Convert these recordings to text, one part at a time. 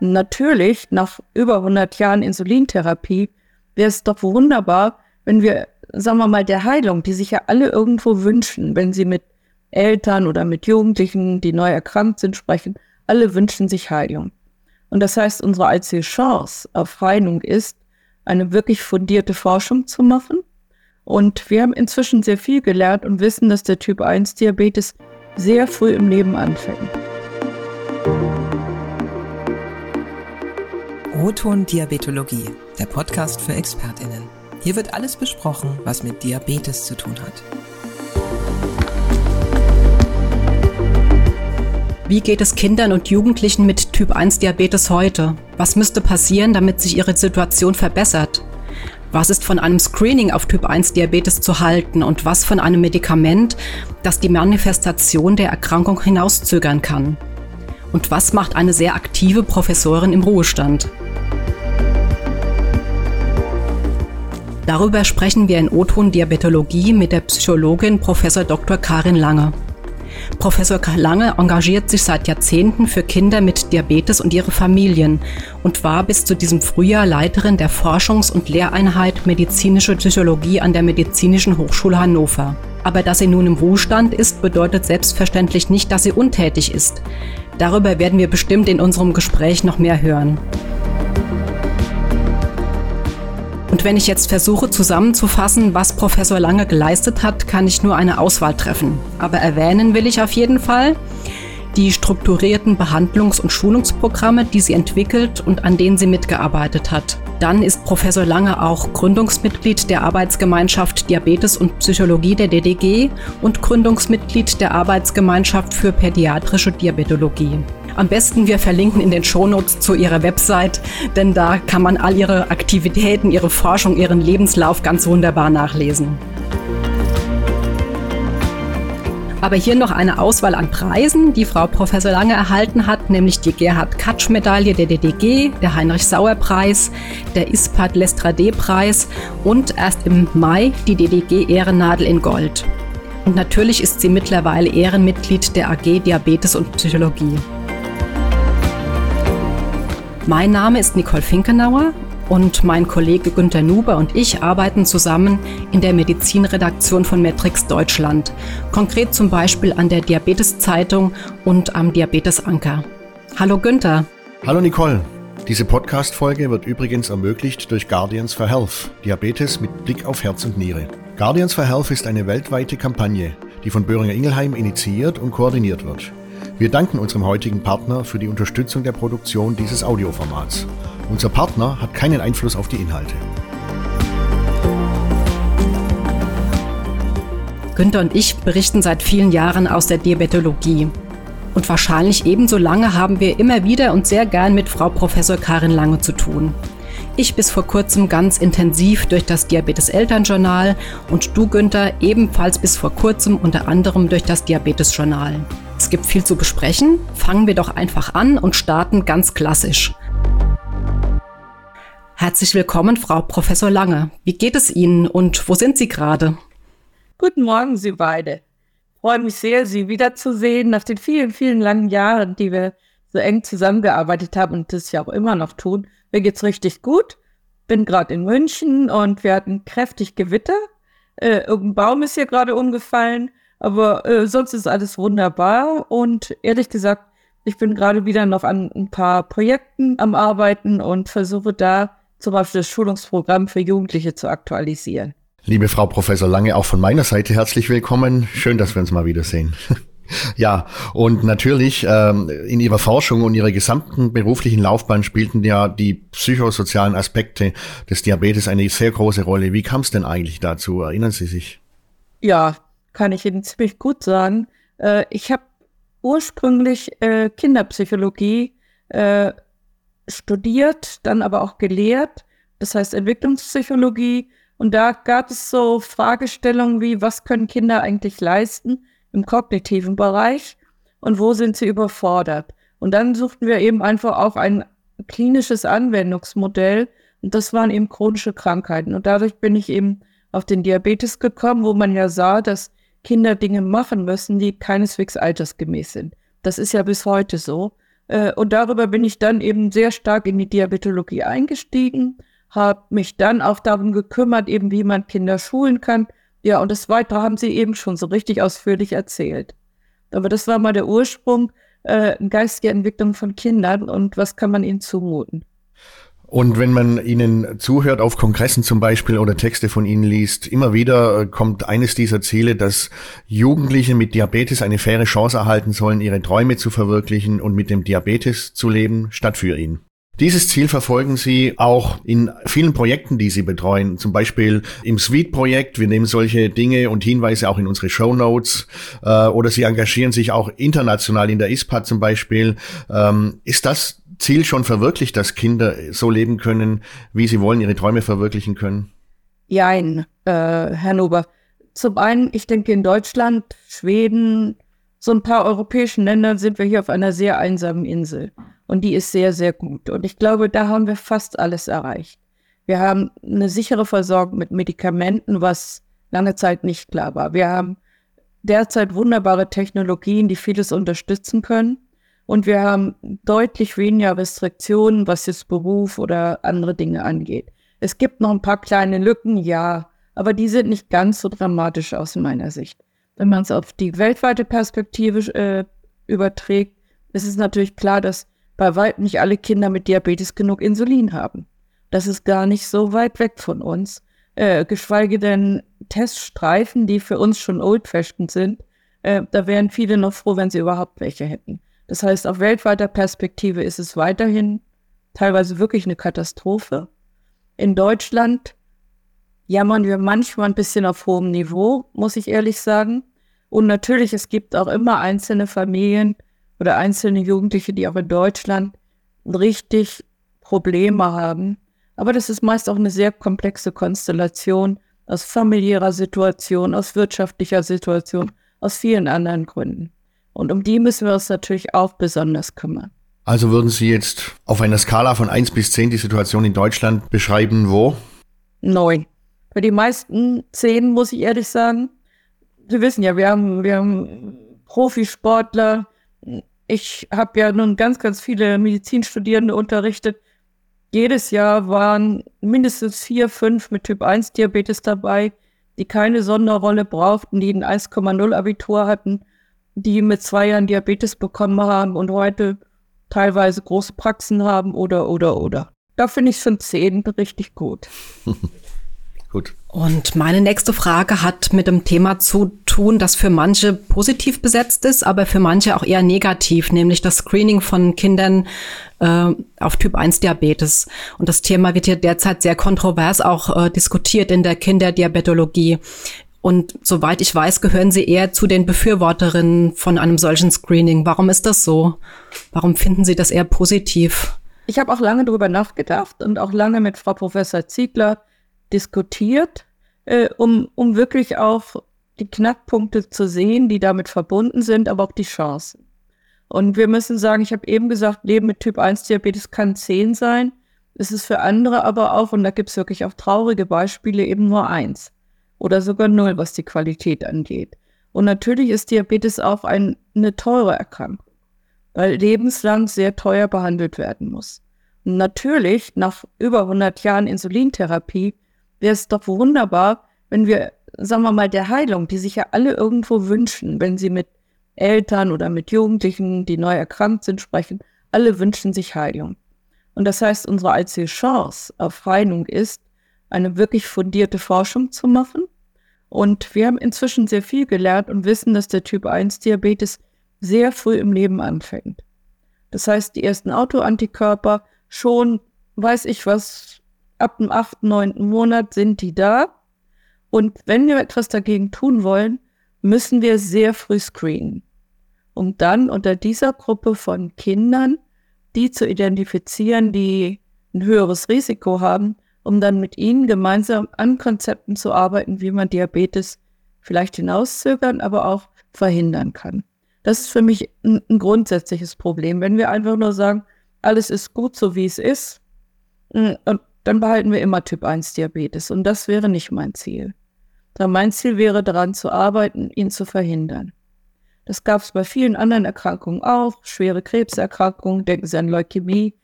natürlich nach über 100 Jahren Insulintherapie wäre es doch wunderbar, wenn wir, sagen wir mal, der Heilung, die sich ja alle irgendwo wünschen, wenn sie mit Eltern oder mit Jugendlichen, die neu erkrankt sind, sprechen, alle wünschen sich Heilung. Und das heißt, unsere einzige Chance auf Heilung ist, eine wirklich fundierte Forschung zu machen. Und wir haben inzwischen sehr viel gelernt und wissen, dass der Typ 1 Diabetes sehr früh im Leben anfängt. Roton Diabetologie, der Podcast für ExpertInnen. Hier wird alles besprochen, was mit Diabetes zu tun hat. Wie geht es Kindern und Jugendlichen mit Typ 1 Diabetes heute? Was müsste passieren, damit sich ihre Situation verbessert? Was ist von einem Screening auf Typ 1 Diabetes zu halten und was von einem Medikament, das die Manifestation der Erkrankung hinauszögern kann? Und was macht eine sehr aktive Professorin im Ruhestand? Darüber sprechen wir in O-Ton Diabetologie mit der Psychologin Prof. Dr. Karin Lange. Professor Lange engagiert sich seit Jahrzehnten für Kinder mit Diabetes und ihre Familien und war bis zu diesem Frühjahr Leiterin der Forschungs- und Lehreinheit Medizinische Psychologie an der Medizinischen Hochschule Hannover. Aber dass sie nun im Ruhestand ist, bedeutet selbstverständlich nicht, dass sie untätig ist. Darüber werden wir bestimmt in unserem Gespräch noch mehr hören. Und wenn ich jetzt versuche zusammenzufassen, was Professor Lange geleistet hat, kann ich nur eine Auswahl treffen. Aber erwähnen will ich auf jeden Fall die strukturierten Behandlungs- und Schulungsprogramme, die sie entwickelt und an denen sie mitgearbeitet hat. Dann ist Professor Lange auch Gründungsmitglied der Arbeitsgemeinschaft Diabetes und Psychologie der DDG und Gründungsmitglied der Arbeitsgemeinschaft für pädiatrische Diabetologie. Am besten wir verlinken in den Shownotes zu ihrer Website, denn da kann man all ihre Aktivitäten, ihre Forschung, ihren Lebenslauf ganz wunderbar nachlesen. Aber hier noch eine Auswahl an Preisen, die Frau Professor Lange erhalten hat, nämlich die Gerhard Katsch Medaille der DDG, der Heinrich Sauer Preis, der Ispat Lestrade Preis und erst im Mai die DDG Ehrennadel in Gold. Und natürlich ist sie mittlerweile Ehrenmitglied der AG Diabetes und Psychologie. Mein Name ist Nicole Finkenauer und mein Kollege Günter Nuber und ich arbeiten zusammen in der Medizinredaktion von Metrix Deutschland, konkret zum Beispiel an der Diabetes-Zeitung und am Diabetes-Anker. Hallo Günter. Hallo Nicole. Diese Podcast-Folge wird übrigens ermöglicht durch Guardians for Health, Diabetes mit Blick auf Herz und Niere. Guardians for Health ist eine weltweite Kampagne, die von Böhringer Ingelheim initiiert und koordiniert wird. Wir danken unserem heutigen Partner für die Unterstützung der Produktion dieses Audioformats. Unser Partner hat keinen Einfluss auf die Inhalte. Günther und ich berichten seit vielen Jahren aus der Diabetologie. Und wahrscheinlich ebenso lange haben wir immer wieder und sehr gern mit Frau Professor Karin Lange zu tun. Ich bis vor kurzem ganz intensiv durch das Diabetes-Elternjournal und du, Günther, ebenfalls bis vor kurzem unter anderem durch das Diabetes-Journal. Es gibt viel zu besprechen. Fangen wir doch einfach an und starten ganz klassisch. Herzlich willkommen, Frau Professor Lange. Wie geht es Ihnen und wo sind Sie gerade? Guten Morgen, Sie beide. Ich freue mich sehr, Sie wiederzusehen nach den vielen, vielen langen Jahren, die wir so eng zusammengearbeitet haben und das ja auch immer noch tun. Mir geht's richtig gut. Bin gerade in München und wir hatten kräftig Gewitter. Äh, irgendein Baum ist hier gerade umgefallen. Aber äh, sonst ist alles wunderbar und ehrlich gesagt, ich bin gerade wieder noch an ein paar Projekten am Arbeiten und versuche da zum Beispiel das Schulungsprogramm für Jugendliche zu aktualisieren. Liebe Frau Professor Lange, auch von meiner Seite herzlich willkommen. Schön, dass wir uns mal wiedersehen. Ja, und natürlich ähm, in Ihrer Forschung und Ihrer gesamten beruflichen Laufbahn spielten ja die psychosozialen Aspekte des Diabetes eine sehr große Rolle. Wie kam es denn eigentlich dazu? Erinnern Sie sich? Ja, kann ich Ihnen ziemlich gut sagen. Äh, ich habe ursprünglich äh, Kinderpsychologie äh, studiert, dann aber auch gelehrt, das heißt Entwicklungspsychologie. Und da gab es so Fragestellungen wie, was können Kinder eigentlich leisten im kognitiven Bereich und wo sind sie überfordert? Und dann suchten wir eben einfach auch ein klinisches Anwendungsmodell und das waren eben chronische Krankheiten. Und dadurch bin ich eben auf den Diabetes gekommen, wo man ja sah, dass Kinder Dinge machen müssen, die keineswegs altersgemäß sind. Das ist ja bis heute so. Äh, und darüber bin ich dann eben sehr stark in die Diabetologie eingestiegen, habe mich dann auch darum gekümmert, eben wie man Kinder schulen kann. Ja, und das Weitere haben Sie eben schon so richtig ausführlich erzählt. Aber das war mal der Ursprung, äh, geistige Entwicklung von Kindern und was kann man ihnen zumuten. Und wenn man Ihnen zuhört, auf Kongressen zum Beispiel oder Texte von Ihnen liest, immer wieder äh, kommt eines dieser Ziele, dass Jugendliche mit Diabetes eine faire Chance erhalten sollen, ihre Träume zu verwirklichen und mit dem Diabetes zu leben, statt für ihn. Dieses Ziel verfolgen Sie auch in vielen Projekten, die Sie betreuen, zum Beispiel im Suite-Projekt. Wir nehmen solche Dinge und Hinweise auch in unsere Show Notes. Äh, oder Sie engagieren sich auch international in der ISPA zum Beispiel. Ähm, ist das Ziel schon verwirklicht, dass Kinder so leben können, wie sie wollen, ihre Träume verwirklichen können? Jein, äh, Herr Nober. Zum einen, ich denke, in Deutschland, Schweden, so ein paar europäischen Ländern sind wir hier auf einer sehr einsamen Insel. Und die ist sehr, sehr gut. Und ich glaube, da haben wir fast alles erreicht. Wir haben eine sichere Versorgung mit Medikamenten, was lange Zeit nicht klar war. Wir haben derzeit wunderbare Technologien, die vieles unterstützen können. Und wir haben deutlich weniger Restriktionen, was jetzt Beruf oder andere Dinge angeht. Es gibt noch ein paar kleine Lücken, ja, aber die sind nicht ganz so dramatisch aus meiner Sicht. Wenn man es auf die weltweite Perspektive äh, überträgt, ist es natürlich klar, dass bei weitem nicht alle Kinder mit Diabetes genug Insulin haben. Das ist gar nicht so weit weg von uns. Äh, geschweige denn Teststreifen, die für uns schon old-fashioned sind, äh, da wären viele noch froh, wenn sie überhaupt welche hätten. Das heißt, auf weltweiter Perspektive ist es weiterhin teilweise wirklich eine Katastrophe. In Deutschland jammern wir manchmal ein bisschen auf hohem Niveau, muss ich ehrlich sagen. Und natürlich, es gibt auch immer einzelne Familien oder einzelne Jugendliche, die auch in Deutschland richtig Probleme haben. Aber das ist meist auch eine sehr komplexe Konstellation aus familiärer Situation, aus wirtschaftlicher Situation, aus vielen anderen Gründen. Und um die müssen wir uns natürlich auch besonders kümmern. Also würden Sie jetzt auf einer Skala von 1 bis 10 die Situation in Deutschland beschreiben, wo? Neun. Für die meisten zehn, muss ich ehrlich sagen. Sie wissen ja, wir haben, wir haben Profisportler. Ich habe ja nun ganz, ganz viele Medizinstudierende unterrichtet. Jedes Jahr waren mindestens vier, fünf mit Typ 1 Diabetes dabei, die keine Sonderrolle brauchten, die ein 1,0 Abitur hatten die mit zwei Jahren Diabetes bekommen haben und heute teilweise große Praxen haben oder, oder, oder. Da finde ich schon zehn richtig gut. Gut. Und meine nächste Frage hat mit dem Thema zu tun, das für manche positiv besetzt ist, aber für manche auch eher negativ, nämlich das Screening von Kindern äh, auf Typ 1 Diabetes. Und das Thema wird ja derzeit sehr kontrovers auch äh, diskutiert in der Kinderdiabetologie. Und soweit ich weiß, gehören Sie eher zu den Befürworterinnen von einem solchen Screening. Warum ist das so? Warum finden Sie das eher positiv? Ich habe auch lange darüber nachgedacht und auch lange mit Frau Professor Ziegler diskutiert, äh, um, um wirklich auch die Knackpunkte zu sehen, die damit verbunden sind, aber auch die Chancen. Und wir müssen sagen, ich habe eben gesagt, Leben mit Typ 1 Diabetes kann 10 sein. Es ist für andere aber auch, und da gibt es wirklich auch traurige Beispiele, eben nur eins oder sogar null, was die Qualität angeht. Und natürlich ist Diabetes auch ein, eine teure Erkrankung, weil lebenslang sehr teuer behandelt werden muss. Und natürlich, nach über 100 Jahren Insulintherapie, wäre es doch wunderbar, wenn wir, sagen wir mal, der Heilung, die sich ja alle irgendwo wünschen, wenn sie mit Eltern oder mit Jugendlichen, die neu erkrankt sind, sprechen, alle wünschen sich Heilung. Und das heißt, unsere einzige Chance auf Heilung ist, eine wirklich fundierte Forschung zu machen. Und wir haben inzwischen sehr viel gelernt und wissen, dass der Typ 1 Diabetes sehr früh im Leben anfängt. Das heißt, die ersten Autoantikörper schon, weiß ich was, ab dem achten, neunten Monat sind die da. Und wenn wir etwas dagegen tun wollen, müssen wir sehr früh screenen, um dann unter dieser Gruppe von Kindern die zu identifizieren, die ein höheres Risiko haben, um dann mit ihnen gemeinsam an Konzepten zu arbeiten, wie man Diabetes vielleicht hinauszögern, aber auch verhindern kann. Das ist für mich ein, ein grundsätzliches Problem. Wenn wir einfach nur sagen, alles ist gut, so wie es ist, mm, und dann behalten wir immer Typ 1 Diabetes. Und das wäre nicht mein Ziel. Da mein Ziel wäre, daran zu arbeiten, ihn zu verhindern. Das gab es bei vielen anderen Erkrankungen auch, schwere Krebserkrankungen, denken Sie an Leukämie,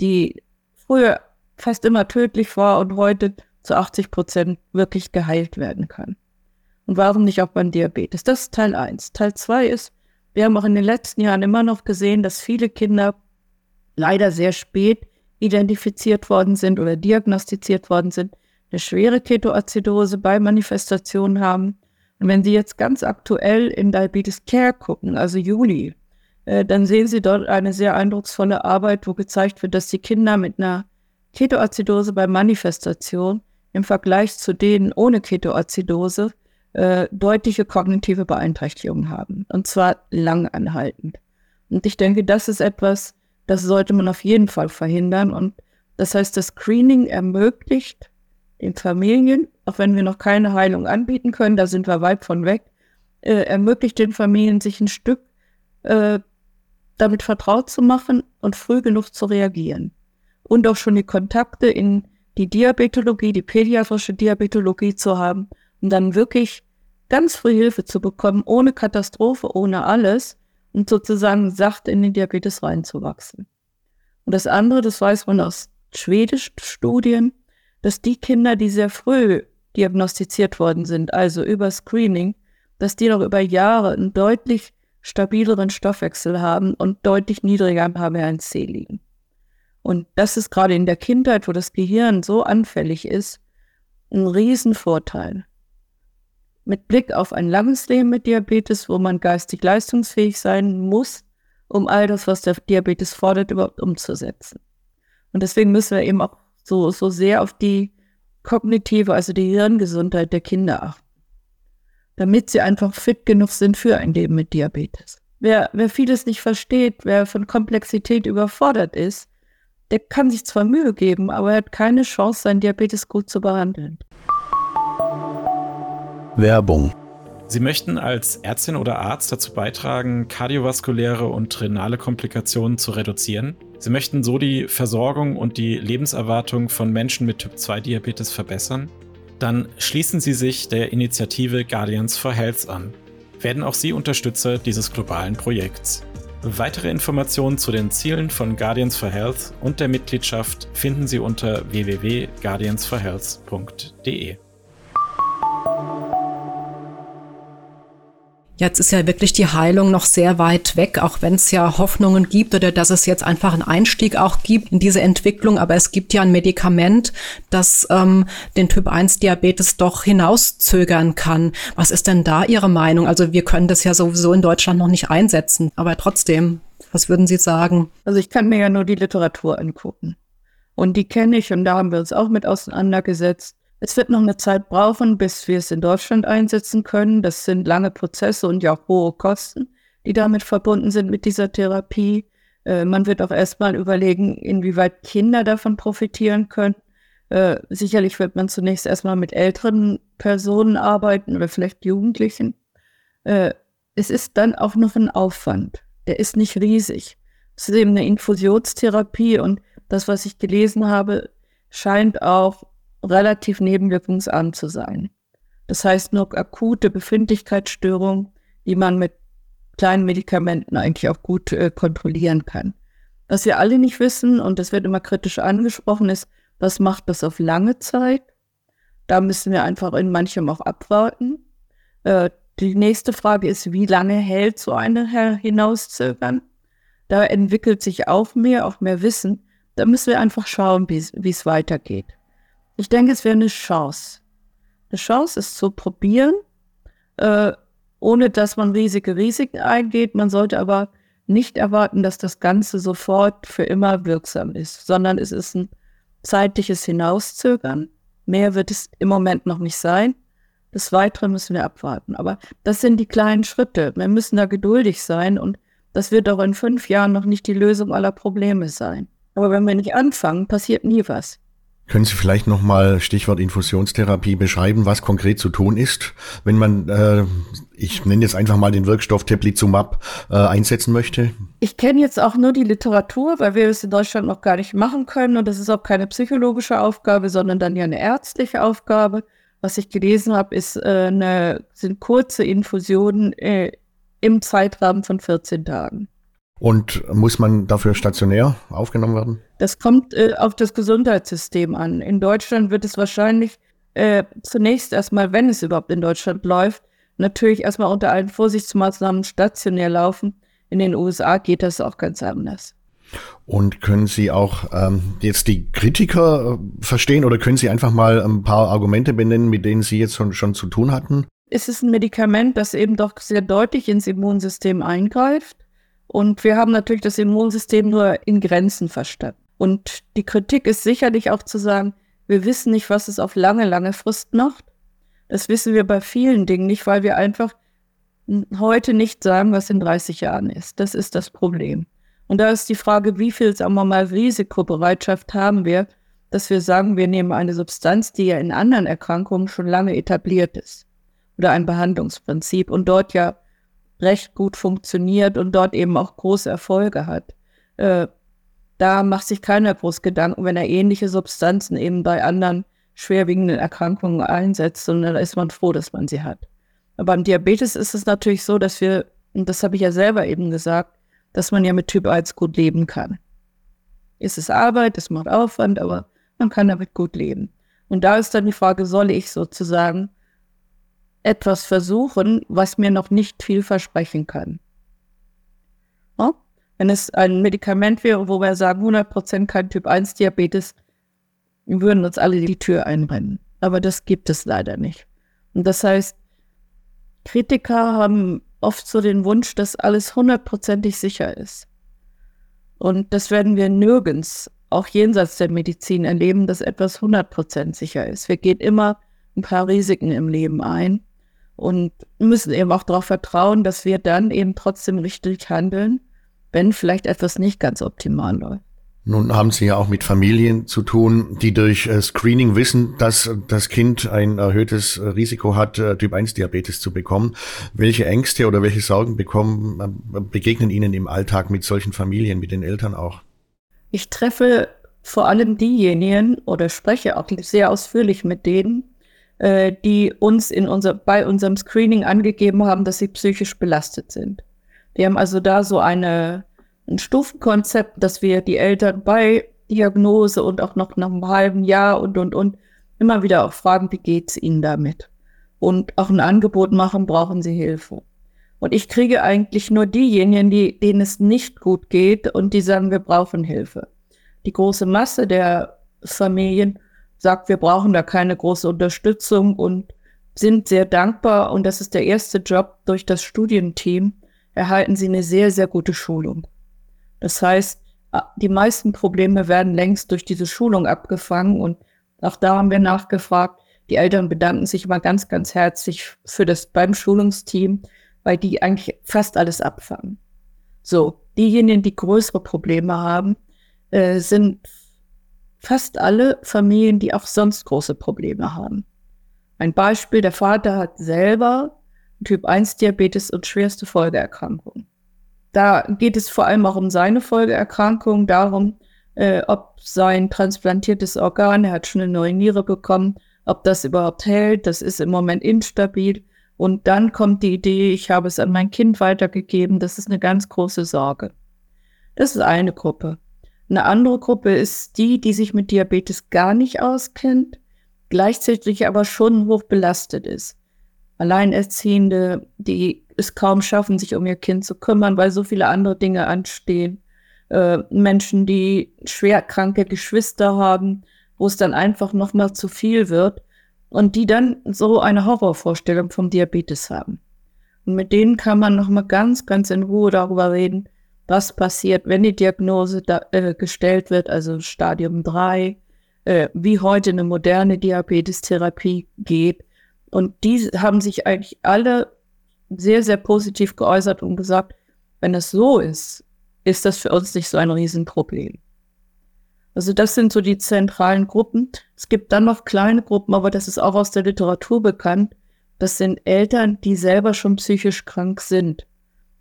die früher fast immer tödlich war und heute zu 80 Prozent wirklich geheilt werden kann. Und warum nicht auch beim Diabetes? Das ist Teil 1. Teil 2 ist, wir haben auch in den letzten Jahren immer noch gesehen, dass viele Kinder leider sehr spät identifiziert worden sind oder diagnostiziert worden sind, eine schwere Ketoazidose bei Manifestationen haben. Und wenn Sie jetzt ganz aktuell in Diabetes Care gucken, also Juli, äh, dann sehen Sie dort eine sehr eindrucksvolle Arbeit, wo gezeigt wird, dass die Kinder mit einer Ketoazidose bei Manifestation im Vergleich zu denen ohne Ketoazidose äh, deutliche kognitive Beeinträchtigungen haben. Und zwar langanhaltend. Und ich denke, das ist etwas, das sollte man auf jeden Fall verhindern. Und das heißt, das Screening ermöglicht den Familien, auch wenn wir noch keine Heilung anbieten können, da sind wir weit von weg, äh, ermöglicht den Familien, sich ein Stück äh, damit vertraut zu machen und früh genug zu reagieren. Und auch schon die Kontakte in die Diabetologie, die pädiatrische Diabetologie zu haben, um dann wirklich ganz früh Hilfe zu bekommen, ohne Katastrophe, ohne alles und sozusagen sacht in den Diabetes reinzuwachsen. Und das andere, das weiß man aus schwedischen Studien, dass die Kinder, die sehr früh diagnostiziert worden sind, also über Screening, dass die noch über Jahre einen deutlich stabileren Stoffwechsel haben und deutlich niedriger am HbA1c liegen. Und das ist gerade in der Kindheit, wo das Gehirn so anfällig ist, ein Riesenvorteil. Mit Blick auf ein langes Leben mit Diabetes, wo man geistig leistungsfähig sein muss, um all das, was der Diabetes fordert, überhaupt umzusetzen. Und deswegen müssen wir eben auch so, so sehr auf die kognitive, also die Hirngesundheit der Kinder achten, damit sie einfach fit genug sind für ein Leben mit Diabetes. Wer, wer vieles nicht versteht, wer von Komplexität überfordert ist, der kann sich zwar Mühe geben, aber er hat keine Chance, seinen Diabetes gut zu behandeln. Werbung Sie möchten als Ärztin oder Arzt dazu beitragen, kardiovaskuläre und renale Komplikationen zu reduzieren? Sie möchten so die Versorgung und die Lebenserwartung von Menschen mit Typ-2-Diabetes verbessern? Dann schließen Sie sich der Initiative Guardians for Health an. Werden auch Sie Unterstützer dieses globalen Projekts. Weitere Informationen zu den Zielen von Guardians for Health und der Mitgliedschaft finden Sie unter www.guardiansforhealth.de. Jetzt ist ja wirklich die Heilung noch sehr weit weg, auch wenn es ja Hoffnungen gibt oder dass es jetzt einfach einen Einstieg auch gibt in diese Entwicklung. Aber es gibt ja ein Medikament, das ähm, den Typ 1 Diabetes doch hinauszögern kann. Was ist denn da Ihre Meinung? Also wir können das ja sowieso in Deutschland noch nicht einsetzen, aber trotzdem, was würden Sie sagen? Also ich kann mir ja nur die Literatur angucken. Und die kenne ich und da haben wir uns auch mit auseinandergesetzt. Es wird noch eine Zeit brauchen, bis wir es in Deutschland einsetzen können. Das sind lange Prozesse und ja auch hohe Kosten, die damit verbunden sind mit dieser Therapie. Äh, man wird auch erstmal überlegen, inwieweit Kinder davon profitieren können. Äh, sicherlich wird man zunächst erstmal mit älteren Personen arbeiten oder vielleicht Jugendlichen. Äh, es ist dann auch noch ein Aufwand. Der ist nicht riesig. Es ist eben eine Infusionstherapie und das, was ich gelesen habe, scheint auch relativ nebenwirkungsarm zu sein. Das heißt, nur akute Befindlichkeitsstörungen, die man mit kleinen Medikamenten eigentlich auch gut äh, kontrollieren kann. Was wir alle nicht wissen, und das wird immer kritisch angesprochen, ist, was macht das auf lange Zeit? Da müssen wir einfach in manchem auch abwarten. Äh, die nächste Frage ist, wie lange hält so eine Hinauszögern? Da entwickelt sich auch mehr, auch mehr Wissen. Da müssen wir einfach schauen, wie es weitergeht. Ich denke, es wäre eine Chance. Eine Chance ist zu probieren, äh, ohne dass man riesige Risiken eingeht. Man sollte aber nicht erwarten, dass das Ganze sofort für immer wirksam ist, sondern es ist ein zeitliches Hinauszögern. Mehr wird es im Moment noch nicht sein. Das Weitere müssen wir abwarten. Aber das sind die kleinen Schritte. Wir müssen da geduldig sein und das wird auch in fünf Jahren noch nicht die Lösung aller Probleme sein. Aber wenn wir nicht anfangen, passiert nie was. Können Sie vielleicht nochmal Stichwort Infusionstherapie beschreiben, was konkret zu tun ist, wenn man, äh, ich nenne jetzt einfach mal den Wirkstoff Teplizumab, äh, einsetzen möchte? Ich kenne jetzt auch nur die Literatur, weil wir es in Deutschland noch gar nicht machen können und das ist auch keine psychologische Aufgabe, sondern dann ja eine ärztliche Aufgabe. Was ich gelesen habe, ist äh, sind kurze Infusionen äh, im Zeitrahmen von 14 Tagen. Und muss man dafür stationär aufgenommen werden? Das kommt äh, auf das Gesundheitssystem an. In Deutschland wird es wahrscheinlich äh, zunächst erstmal, wenn es überhaupt in Deutschland läuft, natürlich erstmal unter allen Vorsichtsmaßnahmen stationär laufen. In den USA geht das auch ganz anders. Und können Sie auch ähm, jetzt die Kritiker äh, verstehen oder können Sie einfach mal ein paar Argumente benennen, mit denen Sie jetzt schon, schon zu tun hatten? Es ist ein Medikament, das eben doch sehr deutlich ins Immunsystem eingreift. Und wir haben natürlich das Immunsystem nur in Grenzen verstanden. Und die Kritik ist sicherlich auch zu sagen, wir wissen nicht, was es auf lange, lange Frist macht. Das wissen wir bei vielen Dingen nicht, weil wir einfach heute nicht sagen, was in 30 Jahren ist. Das ist das Problem. Und da ist die Frage, wie viel, sagen wir mal, Risikobereitschaft haben wir, dass wir sagen, wir nehmen eine Substanz, die ja in anderen Erkrankungen schon lange etabliert ist. Oder ein Behandlungsprinzip und dort ja recht gut funktioniert und dort eben auch große Erfolge hat. Äh, da macht sich keiner groß Gedanken, wenn er ähnliche Substanzen eben bei anderen schwerwiegenden Erkrankungen einsetzt, sondern da ist man froh, dass man sie hat. Aber beim Diabetes ist es natürlich so, dass wir, und das habe ich ja selber eben gesagt, dass man ja mit Typ 1 gut leben kann. Es ist Arbeit, es macht Aufwand, aber man kann damit gut leben. Und da ist dann die Frage, soll ich sozusagen etwas versuchen, was mir noch nicht viel versprechen kann? Ja? Wenn es ein Medikament wäre, wo wir sagen, 100% kein Typ 1 Diabetes, würden uns alle die Tür einrennen. Aber das gibt es leider nicht. Und das heißt, Kritiker haben oft so den Wunsch, dass alles hundertprozentig sicher ist. Und das werden wir nirgends, auch jenseits der Medizin, erleben, dass etwas hundertprozentig sicher ist. Wir gehen immer ein paar Risiken im Leben ein und müssen eben auch darauf vertrauen, dass wir dann eben trotzdem richtig handeln, wenn vielleicht etwas nicht ganz optimal läuft. Nun haben Sie ja auch mit Familien zu tun, die durch äh, Screening wissen, dass das Kind ein erhöhtes äh, Risiko hat, äh, Typ 1 Diabetes zu bekommen. Welche Ängste oder welche Sorgen bekommen, begegnen Ihnen im Alltag mit solchen Familien, mit den Eltern auch? Ich treffe vor allem diejenigen oder spreche auch sehr ausführlich mit denen, die uns in unser, bei unserem Screening angegeben haben, dass sie psychisch belastet sind. Wir haben also da so eine ein Stufenkonzept, dass wir die Eltern bei Diagnose und auch noch nach einem halben Jahr und, und, und immer wieder auch fragen, wie geht's ihnen damit? Und auch ein Angebot machen, brauchen sie Hilfe. Und ich kriege eigentlich nur diejenigen, die, denen es nicht gut geht und die sagen, wir brauchen Hilfe. Die große Masse der Familien sagt, wir brauchen da keine große Unterstützung und sind sehr dankbar. Und das ist der erste Job durch das Studienteam, erhalten sie eine sehr, sehr gute Schulung. Das heißt, die meisten Probleme werden längst durch diese Schulung abgefangen und auch da haben wir nachgefragt. Die Eltern bedanken sich immer ganz, ganz herzlich für das beim Schulungsteam, weil die eigentlich fast alles abfangen. So, diejenigen, die größere Probleme haben, äh, sind fast alle Familien, die auch sonst große Probleme haben. Ein Beispiel, der Vater hat selber Typ 1 Diabetes und schwerste Folgeerkrankungen. Da geht es vor allem auch um seine Folgeerkrankung, darum, äh, ob sein transplantiertes Organ, er hat schon eine neue Niere bekommen, ob das überhaupt hält, das ist im Moment instabil. Und dann kommt die Idee, ich habe es an mein Kind weitergegeben, das ist eine ganz große Sorge. Das ist eine Gruppe. Eine andere Gruppe ist die, die sich mit Diabetes gar nicht auskennt, gleichzeitig aber schon hoch belastet ist. Alleinerziehende, die es kaum schaffen, sich um ihr Kind zu kümmern, weil so viele andere Dinge anstehen. Äh, Menschen, die schwerkranke Geschwister haben, wo es dann einfach noch mal zu viel wird und die dann so eine Horrorvorstellung vom Diabetes haben. Und mit denen kann man noch mal ganz, ganz in Ruhe darüber reden, was passiert, wenn die Diagnose da, äh, gestellt wird, also Stadium 3, äh, wie heute eine moderne Diabetestherapie geht. Und die haben sich eigentlich alle sehr, sehr positiv geäußert und gesagt, wenn es so ist, ist das für uns nicht so ein Riesenproblem. Also das sind so die zentralen Gruppen. Es gibt dann noch kleine Gruppen, aber das ist auch aus der Literatur bekannt. Das sind Eltern, die selber schon psychisch krank sind.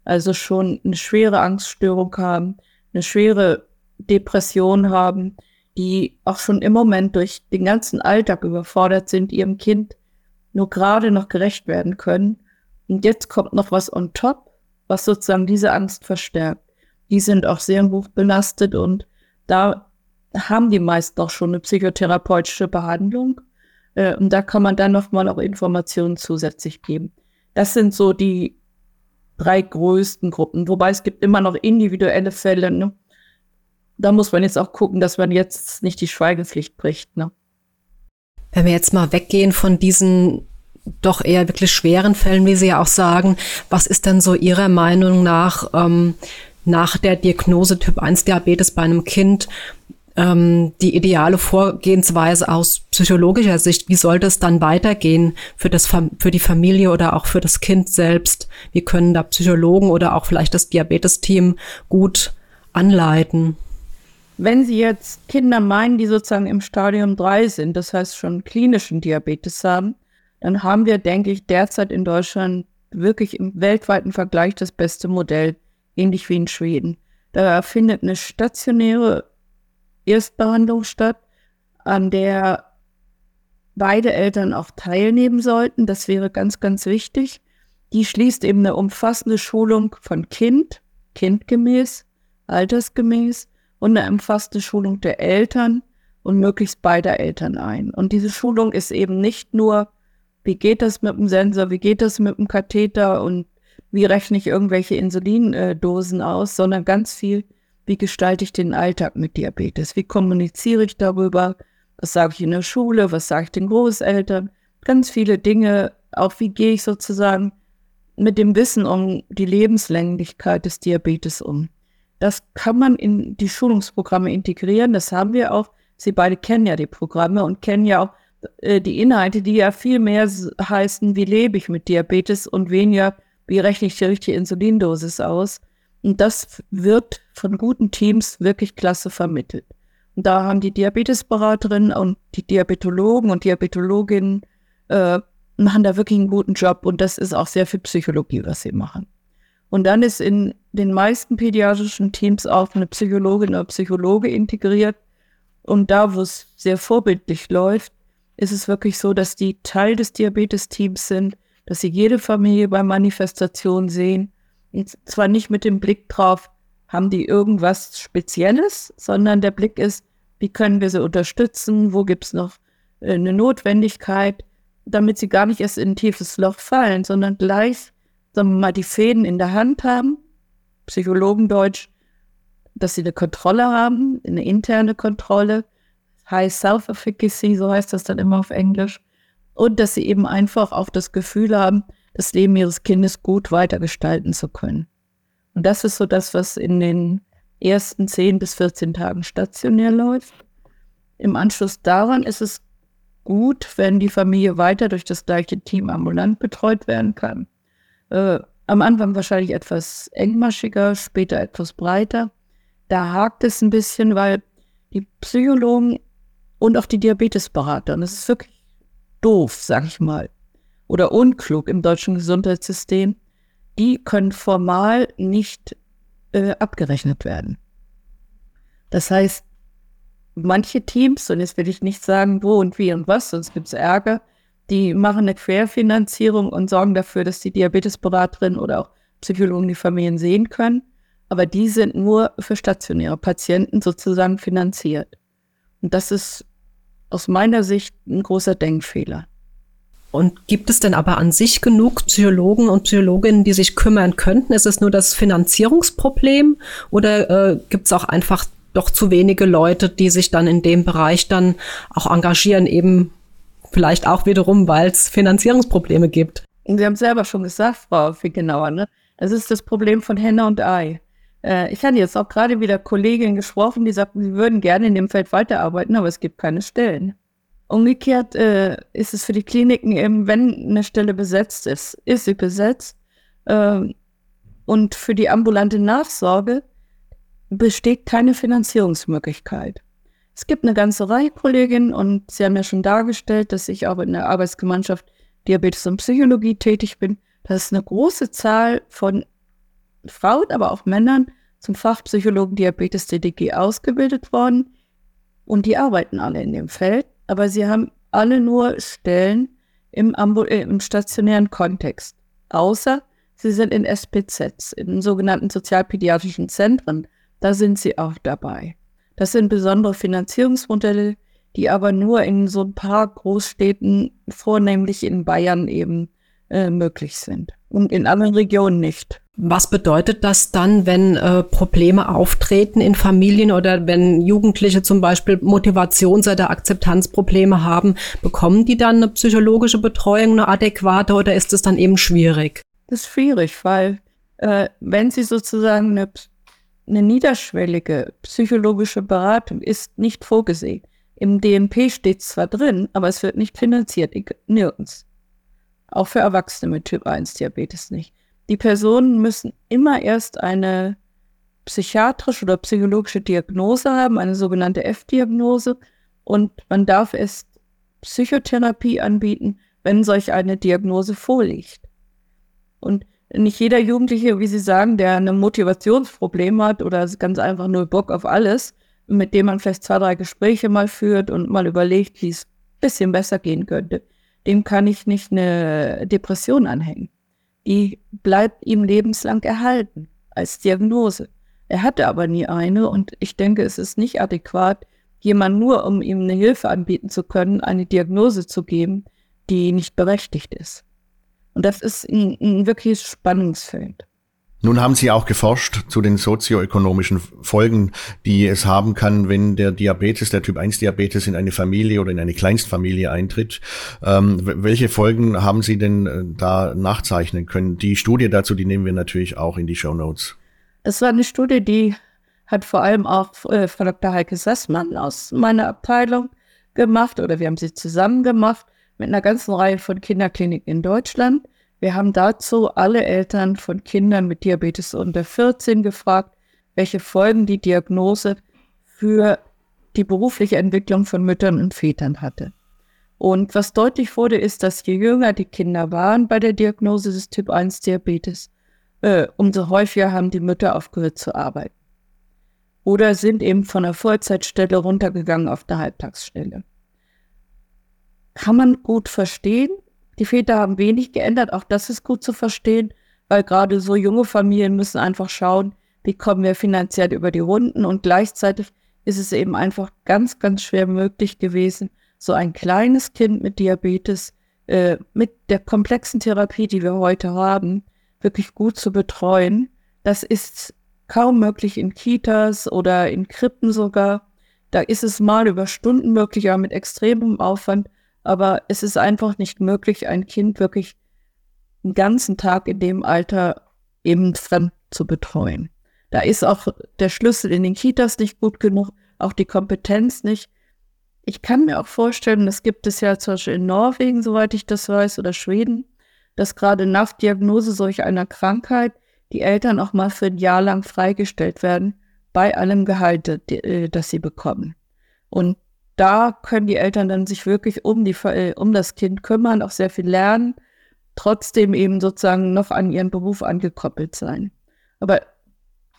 Also schon eine schwere Angststörung haben, eine schwere Depression haben, die auch schon im Moment durch den ganzen Alltag überfordert sind, ihrem Kind nur gerade noch gerecht werden können und jetzt kommt noch was on top was sozusagen diese Angst verstärkt. Die sind auch sehr hoch belastet und da haben die meisten auch schon eine psychotherapeutische Behandlung. Äh, und da kann man dann nochmal auch Informationen zusätzlich geben. Das sind so die drei größten Gruppen. Wobei es gibt immer noch individuelle Fälle. Ne? Da muss man jetzt auch gucken, dass man jetzt nicht die Schweigepflicht bricht. Ne? Wenn wir jetzt mal weggehen von diesen doch eher wirklich schweren Fällen, wie Sie ja auch sagen, was ist denn so Ihrer Meinung nach ähm, nach der Diagnose Typ 1 Diabetes bei einem Kind ähm, die ideale Vorgehensweise aus psychologischer Sicht? Wie sollte es dann weitergehen für, das, für die Familie oder auch für das Kind selbst? Wie können da Psychologen oder auch vielleicht das Diabetesteam gut anleiten? Wenn Sie jetzt Kinder meinen, die sozusagen im Stadium 3 sind, das heißt schon klinischen Diabetes haben, dann haben wir, denke ich, derzeit in Deutschland wirklich im weltweiten Vergleich das beste Modell, ähnlich wie in Schweden. Da findet eine stationäre Erstbehandlung statt, an der beide Eltern auch teilnehmen sollten. Das wäre ganz, ganz wichtig. Die schließt eben eine umfassende Schulung von Kind, kindgemäß, altersgemäß und eine umfassende Schulung der Eltern und möglichst beider Eltern ein. Und diese Schulung ist eben nicht nur, wie geht das mit dem Sensor, wie geht das mit dem Katheter und wie rechne ich irgendwelche Insulindosen aus, sondern ganz viel, wie gestalte ich den Alltag mit Diabetes? Wie kommuniziere ich darüber? Was sage ich in der Schule? Was sage ich den Großeltern? Ganz viele Dinge. Auch wie gehe ich sozusagen mit dem Wissen um die Lebenslänglichkeit des Diabetes um? Das kann man in die Schulungsprogramme integrieren. Das haben wir auch. Sie beide kennen ja die Programme und kennen ja auch äh, die Inhalte, die ja viel mehr heißen, wie lebe ich mit Diabetes und weniger, wie rechne ich die richtige Insulindosis aus. Und das wird von guten Teams wirklich klasse vermittelt. Und da haben die Diabetesberaterinnen und die Diabetologen und Diabetologinnen äh, machen da wirklich einen guten Job. Und das ist auch sehr viel Psychologie, was sie machen. Und dann ist in den meisten pädiatrischen Teams auch eine Psychologin oder Psychologe integriert. Und da, wo es sehr vorbildlich läuft, ist es wirklich so, dass die Teil des Diabetesteams sind, dass sie jede Familie bei Manifestationen sehen und zwar nicht mit dem Blick drauf, haben die irgendwas Spezielles, sondern der Blick ist, wie können wir sie unterstützen, wo gibt es noch äh, eine Notwendigkeit, damit sie gar nicht erst in ein tiefes Loch fallen, sondern gleich, sagen wir mal, die Fäden in der Hand haben, Psychologendeutsch, dass sie eine Kontrolle haben, eine interne Kontrolle, High Self-Efficacy, so heißt das dann immer auf Englisch, und dass sie eben einfach auch das Gefühl haben, das Leben ihres Kindes gut weitergestalten zu können. Und das ist so das, was in den ersten 10 bis 14 Tagen stationär läuft. Im Anschluss daran ist es gut, wenn die Familie weiter durch das gleiche Team ambulant betreut werden kann. Äh, am Anfang wahrscheinlich etwas engmaschiger, später etwas breiter. Da hakt es ein bisschen, weil die Psychologen und auch die Diabetesberater, und das ist wirklich doof, sag ich mal, oder unklug im deutschen Gesundheitssystem, die können formal nicht äh, abgerechnet werden. Das heißt, manche Teams, und jetzt will ich nicht sagen, wo und wie und was, sonst gibt es Ärger, die machen eine Querfinanzierung und sorgen dafür, dass die Diabetesberaterin oder auch Psychologen die Familien sehen können. Aber die sind nur für stationäre Patienten sozusagen finanziert. Und das ist aus meiner Sicht ein großer Denkfehler. Und gibt es denn aber an sich genug Psychologen und Psychologinnen, die sich kümmern könnten? Ist es nur das Finanzierungsproblem oder äh, gibt es auch einfach doch zu wenige Leute, die sich dann in dem Bereich dann auch engagieren, eben vielleicht auch wiederum, weil es Finanzierungsprobleme gibt? Sie haben selber schon gesagt, Frau Fickenauer, ne? Das ist das Problem von Henne und Ei. Äh, ich hatte jetzt auch gerade wieder Kolleginnen gesprochen, die sagten, sie würden gerne in dem Feld weiterarbeiten, aber es gibt keine Stellen. Umgekehrt äh, ist es für die Kliniken eben, wenn eine Stelle besetzt ist, ist sie besetzt. Äh, und für die ambulante Nachsorge besteht keine Finanzierungsmöglichkeit. Es gibt eine ganze Reihe Kolleginnen und Sie haben ja schon dargestellt, dass ich auch in der Arbeitsgemeinschaft Diabetes und Psychologie tätig bin. Das ist eine große Zahl von Frauen, aber auch Männern zum Fachpsychologen Diabetes DDG ausgebildet worden und die arbeiten alle in dem Feld aber sie haben alle nur Stellen im, Ambu äh, im stationären Kontext. Außer Sie sind in SPZs, in sogenannten sozialpädiatrischen Zentren. Da sind sie auch dabei. Das sind besondere Finanzierungsmodelle, die aber nur in so ein paar Großstädten, vornehmlich in Bayern eben, äh, möglich sind und in anderen Regionen nicht. Was bedeutet das dann, wenn äh, Probleme auftreten in Familien oder wenn Jugendliche zum Beispiel Motivations- oder Akzeptanzprobleme haben? Bekommen die dann eine psychologische Betreuung, eine adäquate oder ist es dann eben schwierig? Das ist schwierig, weil äh, wenn sie sozusagen eine, eine niederschwellige psychologische Beratung ist nicht vorgesehen. Im DMP steht zwar drin, aber es wird nicht finanziert, nirgends. Auch für Erwachsene mit Typ 1 Diabetes nicht. Die Personen müssen immer erst eine psychiatrische oder psychologische Diagnose haben, eine sogenannte F-Diagnose. Und man darf erst Psychotherapie anbieten, wenn solch eine Diagnose vorliegt. Und nicht jeder Jugendliche, wie Sie sagen, der ein Motivationsproblem hat oder ganz einfach nur Bock auf alles, mit dem man vielleicht zwei, drei Gespräche mal führt und mal überlegt, wie es ein bisschen besser gehen könnte, dem kann ich nicht eine Depression anhängen. Die bleibt ihm lebenslang erhalten als Diagnose. Er hatte aber nie eine und ich denke, es ist nicht adäquat, jemand nur, um ihm eine Hilfe anbieten zu können, eine Diagnose zu geben, die nicht berechtigt ist. Und das ist ein, ein wirkliches Spannungsfeld. Nun haben Sie auch geforscht zu den sozioökonomischen Folgen, die es haben kann, wenn der Diabetes, der Typ 1 Diabetes in eine Familie oder in eine Kleinstfamilie eintritt. Ähm, welche Folgen haben Sie denn äh, da nachzeichnen können? Die Studie dazu, die nehmen wir natürlich auch in die Show Notes. Das war eine Studie, die hat vor allem auch äh, Frau Dr. Heike Sassmann aus meiner Abteilung gemacht oder wir haben sie zusammen gemacht mit einer ganzen Reihe von Kinderkliniken in Deutschland. Wir haben dazu alle Eltern von Kindern mit Diabetes unter 14 gefragt, welche Folgen die Diagnose für die berufliche Entwicklung von Müttern und Vätern hatte. Und was deutlich wurde, ist, dass je jünger die Kinder waren bei der Diagnose des Typ 1 Diabetes, äh, umso häufiger haben die Mütter aufgehört zu arbeiten. Oder sind eben von der Vollzeitstelle runtergegangen auf eine Halbtagsstelle. Kann man gut verstehen, die Väter haben wenig geändert, auch das ist gut zu verstehen, weil gerade so junge Familien müssen einfach schauen, wie kommen wir finanziell über die Runden und gleichzeitig ist es eben einfach ganz, ganz schwer möglich gewesen, so ein kleines Kind mit Diabetes äh, mit der komplexen Therapie, die wir heute haben, wirklich gut zu betreuen. Das ist kaum möglich in Kitas oder in Krippen sogar. Da ist es mal über Stunden möglich, aber mit extremem Aufwand. Aber es ist einfach nicht möglich, ein Kind wirklich einen ganzen Tag in dem Alter eben fremd zu betreuen. Da ist auch der Schlüssel in den Kitas nicht gut genug, auch die Kompetenz nicht. Ich kann mir auch vorstellen, das gibt es ja zum Beispiel in Norwegen, soweit ich das weiß, oder Schweden, dass gerade nach Diagnose solch einer Krankheit die Eltern auch mal für ein Jahr lang freigestellt werden bei allem Gehalt, äh, das sie bekommen. Und da können die Eltern dann sich wirklich um, die, äh, um das Kind kümmern, auch sehr viel lernen, trotzdem eben sozusagen noch an ihren Beruf angekoppelt sein. Aber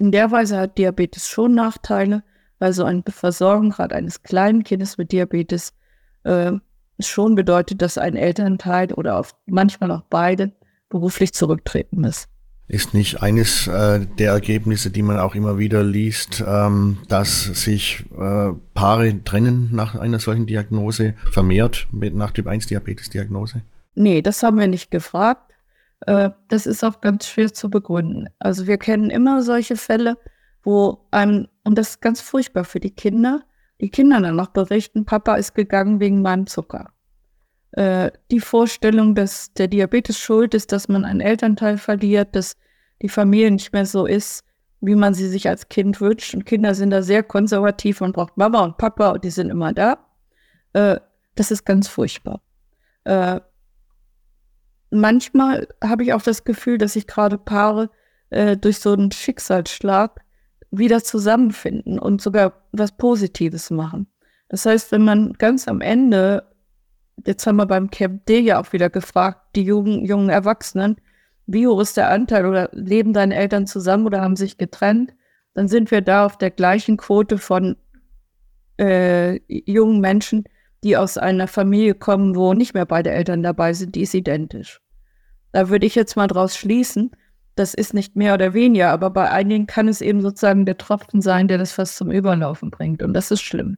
in der Weise hat Diabetes schon Nachteile, weil so eine Versorgung gerade eines kleinen Kindes mit Diabetes äh, schon bedeutet, dass ein Elternteil oder manchmal auch beide beruflich zurücktreten müssen. Ist nicht eines äh, der Ergebnisse, die man auch immer wieder liest, ähm, dass sich äh, Paare trennen nach einer solchen Diagnose, vermehrt mit nach Typ 1 Diabetes-Diagnose? Nee, das haben wir nicht gefragt. Äh, das ist auch ganz schwer zu begründen. Also wir kennen immer solche Fälle, wo einem, und das ist ganz furchtbar für die Kinder, die Kinder dann noch berichten, Papa ist gegangen wegen meinem Zucker. Äh, die Vorstellung, dass der Diabetes schuld ist, dass man einen Elternteil verliert, dass die Familie nicht mehr so ist, wie man sie sich als Kind wünscht. Und Kinder sind da sehr konservativ und braucht Mama und Papa und die sind immer da. Äh, das ist ganz furchtbar. Äh, manchmal habe ich auch das Gefühl, dass sich gerade Paare äh, durch so einen Schicksalsschlag wieder zusammenfinden und sogar was Positives machen. Das heißt, wenn man ganz am Ende, jetzt haben wir beim Camp D ja auch wieder gefragt, die jungen, jungen Erwachsenen, wie hoch ist der Anteil oder leben deine Eltern zusammen oder haben sich getrennt, dann sind wir da auf der gleichen Quote von äh, jungen Menschen, die aus einer Familie kommen, wo nicht mehr beide Eltern dabei sind, die ist identisch. Da würde ich jetzt mal draus schließen, das ist nicht mehr oder weniger, aber bei einigen kann es eben sozusagen der Tropfen sein, der das fast zum Überlaufen bringt. Und das ist schlimm.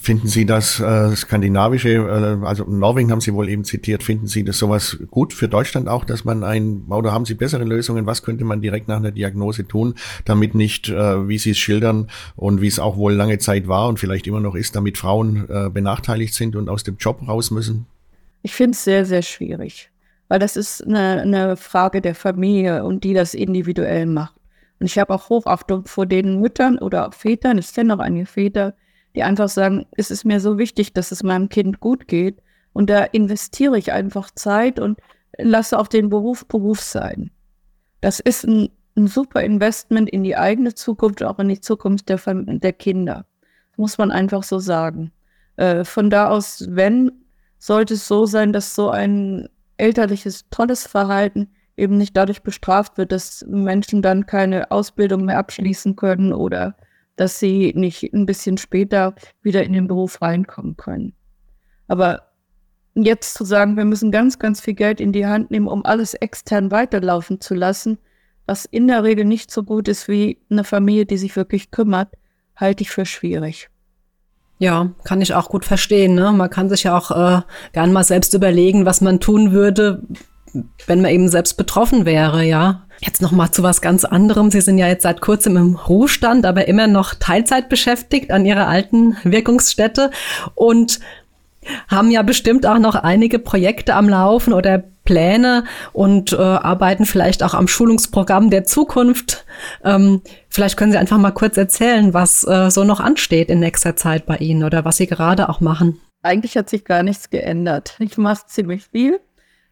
Finden Sie das äh, skandinavische, äh, also Norwegen haben Sie wohl eben zitiert, finden Sie das sowas gut für Deutschland auch, dass man ein, oder haben Sie bessere Lösungen, was könnte man direkt nach einer Diagnose tun, damit nicht, äh, wie Sie es schildern und wie es auch wohl lange Zeit war und vielleicht immer noch ist, damit Frauen äh, benachteiligt sind und aus dem Job raus müssen? Ich finde es sehr, sehr schwierig, weil das ist eine, eine Frage der Familie und die das individuell macht. Und ich habe auch Hochachtung vor den Müttern oder Vätern, ich kenne noch einige Väter, die einfach sagen, es ist mir so wichtig, dass es meinem Kind gut geht. Und da investiere ich einfach Zeit und lasse auch den Beruf Beruf sein. Das ist ein, ein super Investment in die eigene Zukunft, auch in die Zukunft der, der Kinder. Muss man einfach so sagen. Äh, von da aus, wenn, sollte es so sein, dass so ein elterliches, tolles Verhalten eben nicht dadurch bestraft wird, dass Menschen dann keine Ausbildung mehr abschließen können oder dass sie nicht ein bisschen später wieder in den Beruf reinkommen können. Aber jetzt zu sagen, wir müssen ganz, ganz viel Geld in die Hand nehmen, um alles extern weiterlaufen zu lassen, was in der Regel nicht so gut ist wie eine Familie, die sich wirklich kümmert, halte ich für schwierig. Ja, kann ich auch gut verstehen. Ne? Man kann sich ja auch äh, gern mal selbst überlegen, was man tun würde, wenn man eben selbst betroffen wäre, ja. Jetzt noch mal zu was ganz anderem. Sie sind ja jetzt seit kurzem im Ruhestand, aber immer noch Teilzeit beschäftigt an Ihrer alten Wirkungsstätte und haben ja bestimmt auch noch einige Projekte am Laufen oder Pläne und äh, arbeiten vielleicht auch am Schulungsprogramm der Zukunft. Ähm, vielleicht können Sie einfach mal kurz erzählen, was äh, so noch ansteht in nächster Zeit bei Ihnen oder was Sie gerade auch machen. Eigentlich hat sich gar nichts geändert. Ich mache ziemlich viel.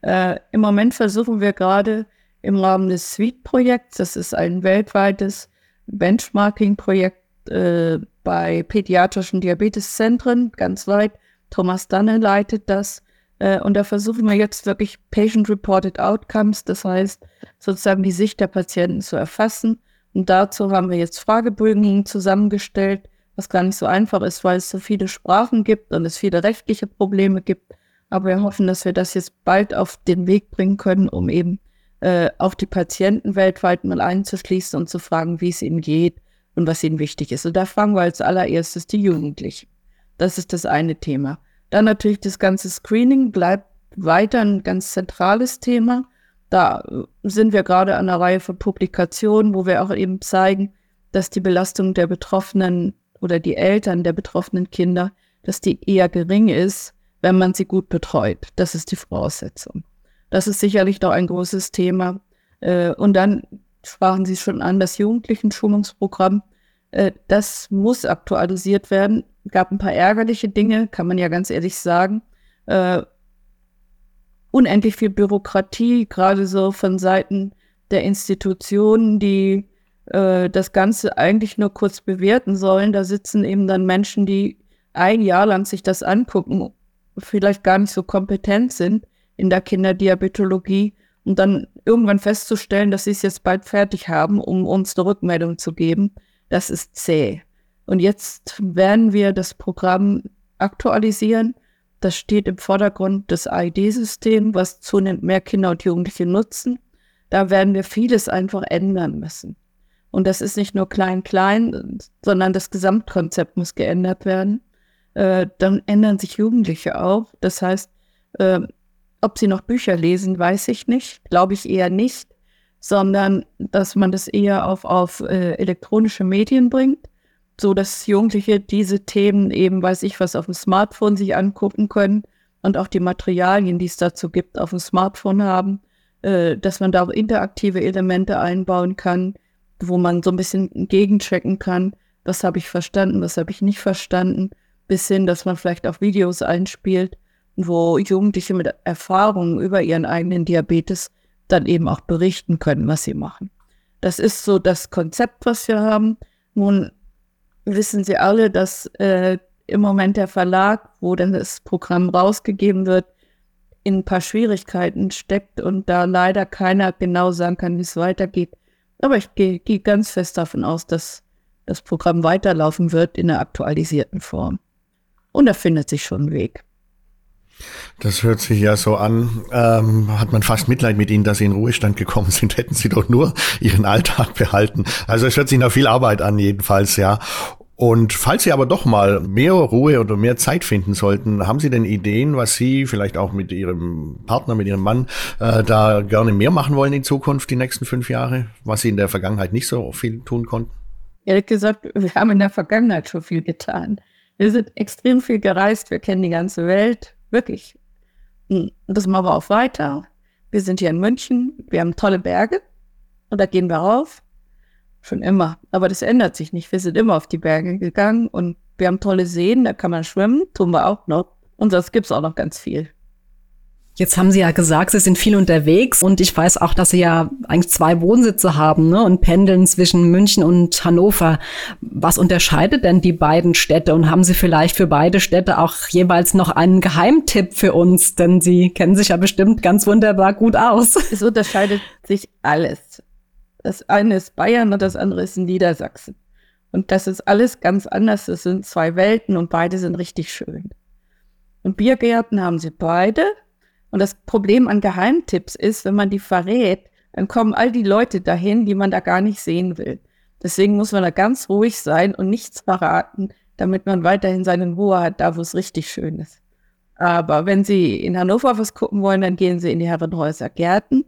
Äh, Im Moment versuchen wir gerade im Rahmen des SWEET-Projekts, das ist ein weltweites Benchmarking-Projekt äh, bei pädiatrischen Diabeteszentren, ganz weit. Thomas Danne leitet das. Äh, und da versuchen wir jetzt wirklich Patient-Reported Outcomes, das heißt sozusagen die Sicht der Patienten zu erfassen. Und dazu haben wir jetzt Fragebögen zusammengestellt, was gar nicht so einfach ist, weil es so viele Sprachen gibt und es viele rechtliche Probleme gibt. Aber wir hoffen, dass wir das jetzt bald auf den Weg bringen können, um eben äh, auch die Patienten weltweit mal einzuschließen und zu fragen, wie es ihnen geht und was ihnen wichtig ist. Und da fragen wir als allererstes die Jugendlichen. Das ist das eine Thema. Dann natürlich das ganze Screening bleibt weiter ein ganz zentrales Thema. Da äh, sind wir gerade an einer Reihe von Publikationen, wo wir auch eben zeigen, dass die Belastung der Betroffenen oder die Eltern der betroffenen Kinder, dass die eher gering ist wenn man sie gut betreut. Das ist die Voraussetzung. Das ist sicherlich doch ein großes Thema. Äh, und dann sprachen Sie schon an, das Jugendlichen-Schulungsprogramm, äh, das muss aktualisiert werden. Gab ein paar ärgerliche Dinge, kann man ja ganz ehrlich sagen. Äh, unendlich viel Bürokratie, gerade so von Seiten der Institutionen, die das Ganze eigentlich nur kurz bewerten sollen. Da sitzen eben dann Menschen, die ein Jahr lang sich das angucken vielleicht gar nicht so kompetent sind in der Kinderdiabetologie und dann irgendwann festzustellen, dass sie es jetzt bald fertig haben, um uns eine Rückmeldung zu geben, das ist zäh. Und jetzt werden wir das Programm aktualisieren. Das steht im Vordergrund des AID-Systems, was zunehmend mehr Kinder und Jugendliche nutzen. Da werden wir vieles einfach ändern müssen. Und das ist nicht nur klein-klein, sondern das Gesamtkonzept muss geändert werden äh, dann ändern sich Jugendliche auch. Das heißt, äh, ob sie noch Bücher lesen, weiß ich nicht, glaube ich eher nicht, sondern dass man das eher auf, auf äh, elektronische Medien bringt, so dass Jugendliche diese Themen eben, weiß ich was, auf dem Smartphone sich angucken können und auch die Materialien, die es dazu gibt, auf dem Smartphone haben, äh, dass man da interaktive Elemente einbauen kann, wo man so ein bisschen gegenchecken kann, was habe ich verstanden, was habe ich nicht verstanden bis hin, dass man vielleicht auch Videos einspielt, wo Jugendliche mit Erfahrungen über ihren eigenen Diabetes dann eben auch berichten können, was sie machen. Das ist so das Konzept, was wir haben. Nun wissen Sie alle, dass äh, im Moment der Verlag, wo dann das Programm rausgegeben wird, in ein paar Schwierigkeiten steckt und da leider keiner genau sagen kann, wie es weitergeht. Aber ich gehe geh ganz fest davon aus, dass das Programm weiterlaufen wird in der aktualisierten Form. Und da findet sich schon ein Weg. Das hört sich ja so an, ähm, hat man fast Mitleid mit Ihnen, dass Sie in Ruhestand gekommen sind. Hätten Sie doch nur Ihren Alltag behalten. Also es hört sich nach viel Arbeit an, jedenfalls, ja. Und falls Sie aber doch mal mehr Ruhe oder mehr Zeit finden sollten, haben Sie denn Ideen, was Sie vielleicht auch mit Ihrem Partner, mit Ihrem Mann äh, da gerne mehr machen wollen in Zukunft, die nächsten fünf Jahre, was Sie in der Vergangenheit nicht so viel tun konnten? Ehrlich gesagt, wir haben in der Vergangenheit schon viel getan. Wir sind extrem viel gereist, wir kennen die ganze Welt, wirklich. Und das machen wir auch weiter. Wir sind hier in München, wir haben tolle Berge und da gehen wir rauf. Schon immer. Aber das ändert sich nicht. Wir sind immer auf die Berge gegangen und wir haben tolle Seen, da kann man schwimmen, tun wir auch noch. Und das gibt's auch noch ganz viel. Jetzt haben Sie ja gesagt, Sie sind viel unterwegs und ich weiß auch, dass Sie ja eigentlich zwei Wohnsitze haben ne, und pendeln zwischen München und Hannover. Was unterscheidet denn die beiden Städte und haben Sie vielleicht für beide Städte auch jeweils noch einen Geheimtipp für uns? Denn Sie kennen sich ja bestimmt ganz wunderbar gut aus. Es unterscheidet sich alles. Das eine ist Bayern und das andere ist Niedersachsen. Und das ist alles ganz anders. Das sind zwei Welten und beide sind richtig schön. Und Biergärten haben sie beide. Und das Problem an Geheimtipps ist, wenn man die verrät, dann kommen all die Leute dahin, die man da gar nicht sehen will. Deswegen muss man da ganz ruhig sein und nichts verraten, damit man weiterhin seine Ruhe hat, da wo es richtig schön ist. Aber wenn Sie in Hannover was gucken wollen, dann gehen Sie in die Herrenhäuser Gärten.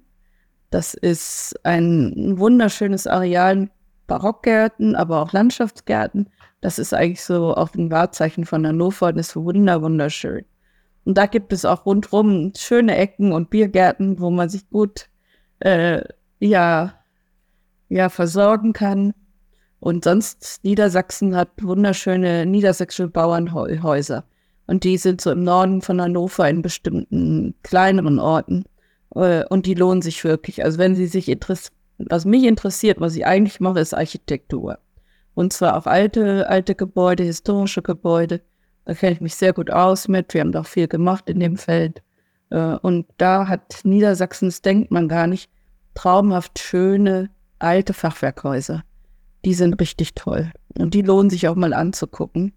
Das ist ein wunderschönes Areal, Barockgärten, aber auch Landschaftsgärten. Das ist eigentlich so auch ein Wahrzeichen von Hannover und ist wunder, wunderschön. Und da gibt es auch rundherum schöne Ecken und Biergärten, wo man sich gut äh, ja, ja, versorgen kann. Und sonst Niedersachsen hat wunderschöne niedersächsische Bauernhäuser. Und die sind so im Norden von Hannover in bestimmten kleineren Orten. Äh, und die lohnen sich wirklich. Also wenn Sie sich interessieren, was mich interessiert, was ich eigentlich mache, ist Architektur. Und zwar auch alte, alte Gebäude, historische Gebäude. Da kenne ich mich sehr gut aus mit. Wir haben doch viel gemacht in dem Feld. Äh, und da hat Niedersachsen, das denkt man gar nicht, traumhaft schöne alte Fachwerkhäuser. Die sind richtig toll. Und die lohnen sich auch mal anzugucken.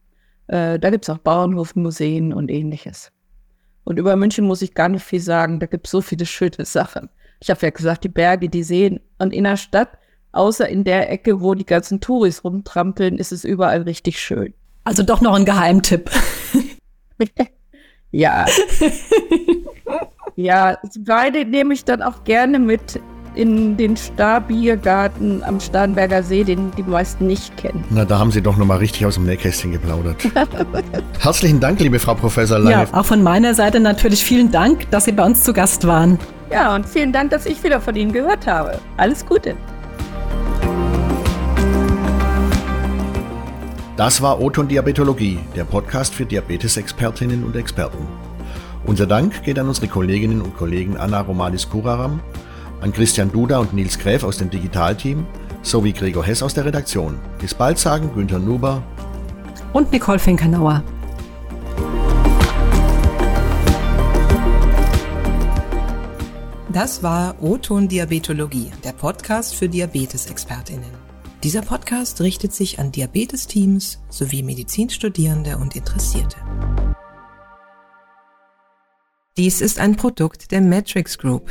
Äh, da gibt es auch Bauernhofmuseen und ähnliches. Und über München muss ich gar nicht viel sagen. Da gibt es so viele schöne Sachen. Ich habe ja gesagt, die Berge, die Seen. Und in der Stadt, außer in der Ecke, wo die ganzen Touris rumtrampeln, ist es überall richtig schön. Also doch noch ein Geheimtipp. ja. ja, beide nehme ich dann auch gerne mit in den Starbiergarten am Starnberger See, den die meisten nicht kennen. Na, da haben Sie doch nochmal richtig aus dem Nähkästchen geplaudert. Herzlichen Dank, liebe Frau Professor Lange. Ja, auch von meiner Seite natürlich vielen Dank, dass Sie bei uns zu Gast waren. Ja, und vielen Dank, dass ich wieder von Ihnen gehört habe. Alles Gute. Das war Oton Diabetologie, der Podcast für Diabetesexpertinnen und Experten. Unser Dank geht an unsere Kolleginnen und Kollegen Anna Romanis-Kuraram, an Christian Duda und Nils Gräf aus dem Digitalteam sowie Gregor Hess aus der Redaktion. Bis bald sagen Günther Nuber und Nicole Finkenauer. Das war O-Ton Diabetologie, der Podcast für Diabetesexpertinnen. Dieser Podcast richtet sich an Diabetesteams sowie Medizinstudierende und Interessierte. Dies ist ein Produkt der Matrix Group.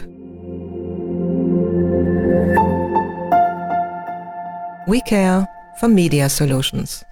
We Care for Media Solutions.